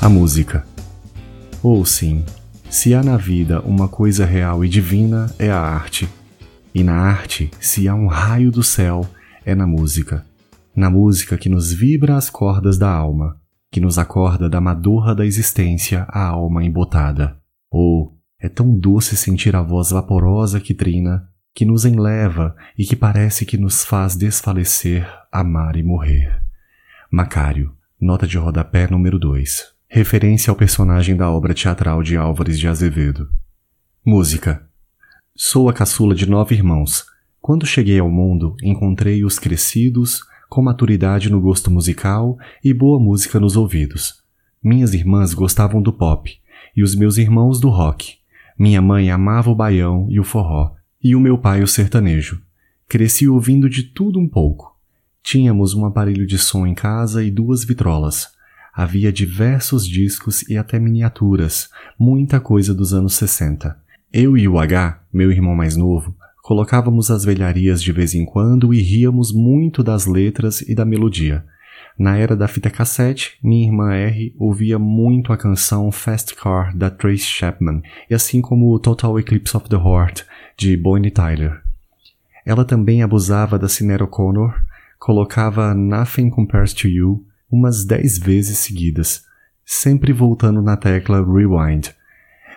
A música. Ou sim, se há na vida uma coisa real e divina, é a arte. E na arte, se há um raio do céu, é na música. Na música que nos vibra as cordas da alma, que nos acorda da madorra da existência a alma embotada. Ou é tão doce sentir a voz vaporosa que trina, que nos enleva e que parece que nos faz desfalecer, amar e morrer. Macário, nota de rodapé número 2. Referência ao personagem da obra teatral de Álvares de Azevedo. Música. Sou a caçula de nove irmãos. Quando cheguei ao mundo, encontrei-os crescidos, com maturidade no gosto musical e boa música nos ouvidos. Minhas irmãs gostavam do pop e os meus irmãos do rock. Minha mãe amava o baião e o forró, e o meu pai o sertanejo. Cresci ouvindo de tudo um pouco. Tínhamos um aparelho de som em casa e duas vitrolas. Havia diversos discos e até miniaturas, muita coisa dos anos 60. Eu e o H, meu irmão mais novo, colocávamos as velharias de vez em quando e ríamos muito das letras e da melodia. Na era da fita cassete, minha irmã R ouvia muito a canção Fast Car da Trace Chapman, e assim como o Total Eclipse of the Heart de Bonnie Tyler. Ela também abusava da Sinead O'Connor, colocava Nothing Compares to You umas dez vezes seguidas, sempre voltando na tecla Rewind.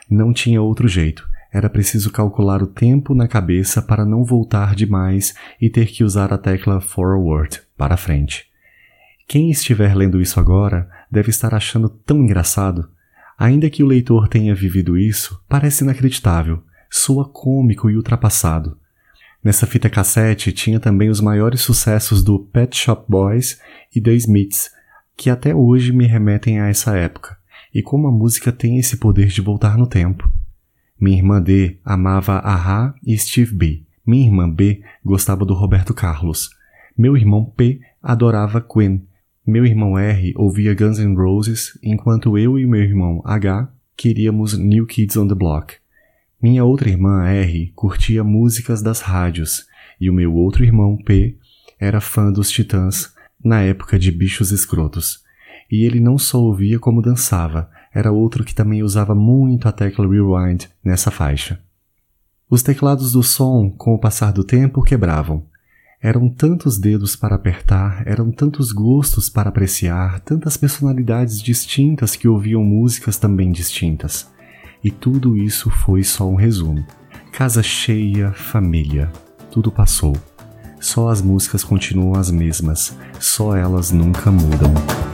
Não tinha outro jeito, era preciso calcular o tempo na cabeça para não voltar demais e ter que usar a tecla Forward, para frente. Quem estiver lendo isso agora deve estar achando tão engraçado. Ainda que o leitor tenha vivido isso, parece inacreditável, soa cômico e ultrapassado. Nessa fita cassete tinha também os maiores sucessos do Pet Shop Boys e The Smiths, que até hoje me remetem a essa época, e como a música tem esse poder de voltar no tempo. Minha irmã D amava Ahá e Steve B. Minha irmã B gostava do Roberto Carlos. Meu irmão P adorava Queen meu irmão R ouvia Guns N' Roses, enquanto eu e meu irmão H queríamos New Kids on the Block. Minha outra irmã R curtia músicas das rádios, e o meu outro irmão P era fã dos Titãs na época de Bichos Escrotos. E ele não só ouvia como dançava, era outro que também usava muito a tecla Rewind nessa faixa. Os teclados do som, com o passar do tempo, quebravam. Eram tantos dedos para apertar, eram tantos gostos para apreciar, tantas personalidades distintas que ouviam músicas também distintas. E tudo isso foi só um resumo. Casa cheia, família. Tudo passou. Só as músicas continuam as mesmas, só elas nunca mudam.